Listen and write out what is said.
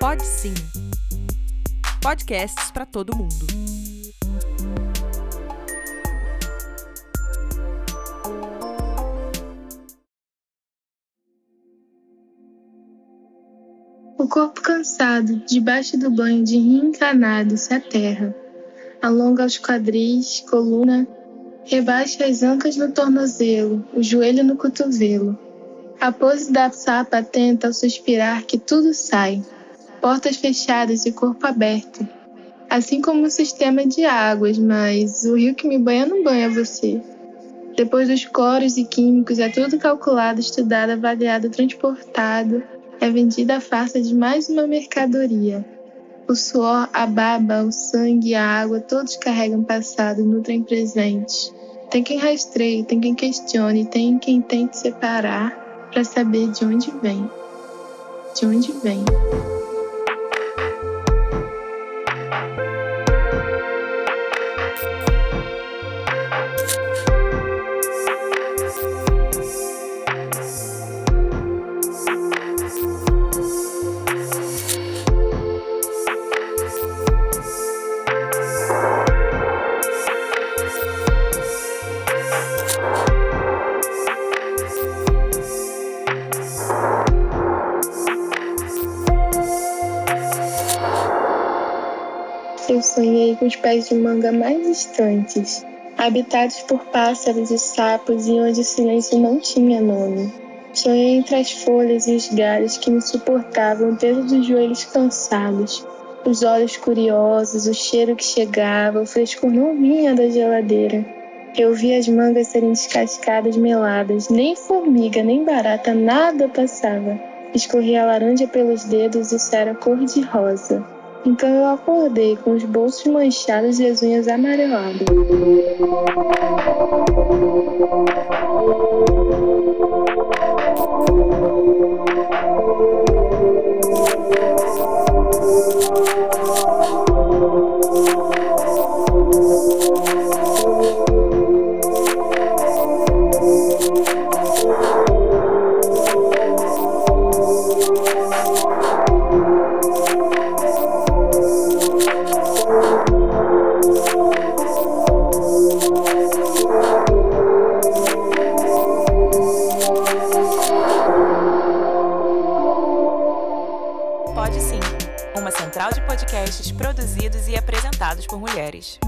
Pode sim. Podcasts para todo mundo. O corpo cansado, debaixo do banho de encanado, se aterra. Alonga os quadris, coluna, rebaixa as ancas no tornozelo, o joelho no cotovelo. A pose da sapa atenta ao suspirar que tudo sai. Portas fechadas e corpo aberto. Assim como o sistema de águas, mas o rio que me banha não banha você. Depois dos coros e químicos, é tudo calculado, estudado, avaliado, transportado, é vendida a farsa de mais uma mercadoria. O suor, a baba, o sangue a água todos carregam passado, nutrem presente. Tem quem rastreie, tem quem questione, tem quem tente separar para saber de onde vem. De onde vem. Eu sonhei com os pés de manga mais distantes, habitados por pássaros e sapos e onde o silêncio não tinha nome. Sonhei entre as folhas e os galhos que me suportavam dos joelhos cansados, os olhos curiosos, o cheiro que chegava, o frescor não vinha da geladeira. Eu vi as mangas serem descascadas, meladas, nem formiga, nem barata, nada passava. Escorria a laranja pelos dedos e isso era cor de rosa. Então eu acordei com os bolsos manchados e as unhas amareladas. Uma central de podcasts produzidos e apresentados por mulheres.